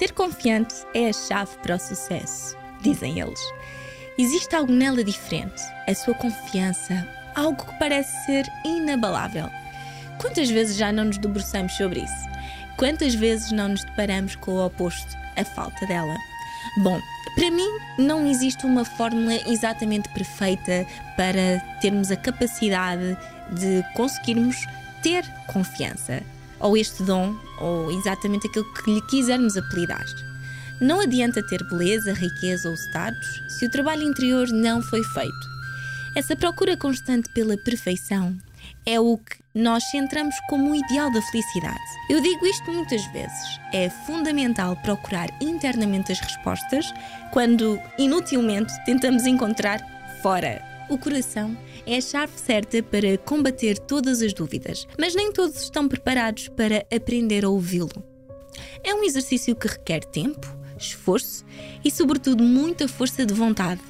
Ser confiante é a chave para o sucesso, dizem eles. Existe algo nela diferente, a sua confiança, algo que parece ser inabalável. Quantas vezes já não nos debruçamos sobre isso? Quantas vezes não nos deparamos com o oposto, a falta dela? Bom, para mim não existe uma fórmula exatamente perfeita para termos a capacidade de conseguirmos ter confiança, ou este dom, ou exatamente aquilo que lhe quisermos apelidar. Não adianta ter beleza, riqueza ou status se o trabalho interior não foi feito. Essa procura constante pela perfeição é o que nós centramos como o ideal da felicidade. Eu digo isto muitas vezes. É fundamental procurar internamente as respostas quando inutilmente tentamos encontrar fora. O coração é a chave certa para combater todas as dúvidas, mas nem todos estão preparados para aprender a ouvi-lo. É um exercício que requer tempo, esforço e, sobretudo, muita força de vontade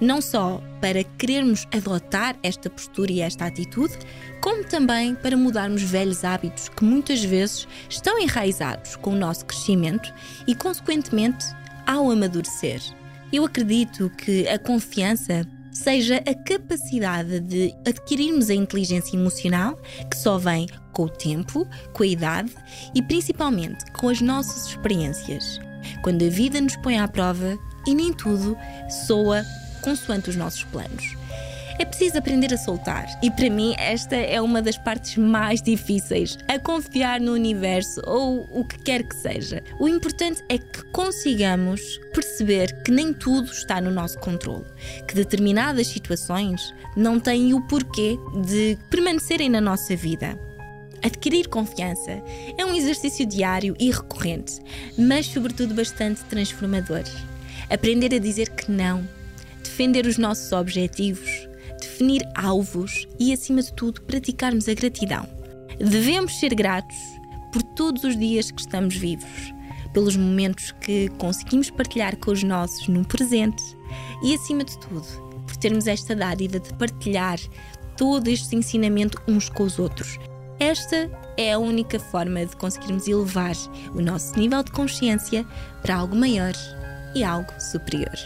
não só para querermos adotar esta postura e esta atitude, como também para mudarmos velhos hábitos que muitas vezes estão enraizados com o nosso crescimento e, consequentemente, ao amadurecer. Eu acredito que a confiança seja a capacidade de adquirirmos a inteligência emocional que só vem com o tempo, com a idade e principalmente com as nossas experiências. Quando a vida nos põe à prova e nem tudo soa consoante os nossos planos. É preciso aprender a soltar, e para mim, esta é uma das partes mais difíceis: a confiar no universo ou o que quer que seja. O importante é que consigamos perceber que nem tudo está no nosso controle, que determinadas situações não têm o porquê de permanecerem na nossa vida. Adquirir confiança é um exercício diário e recorrente, mas, sobretudo, bastante transformador. Aprender a dizer que não defender os nossos objetivos, definir alvos e, acima de tudo, praticarmos a gratidão. Devemos ser gratos por todos os dias que estamos vivos, pelos momentos que conseguimos partilhar com os nossos no presente e, acima de tudo, por termos esta dádiva de partilhar todo este ensinamento uns com os outros. Esta é a única forma de conseguirmos elevar o nosso nível de consciência para algo maior e algo superior.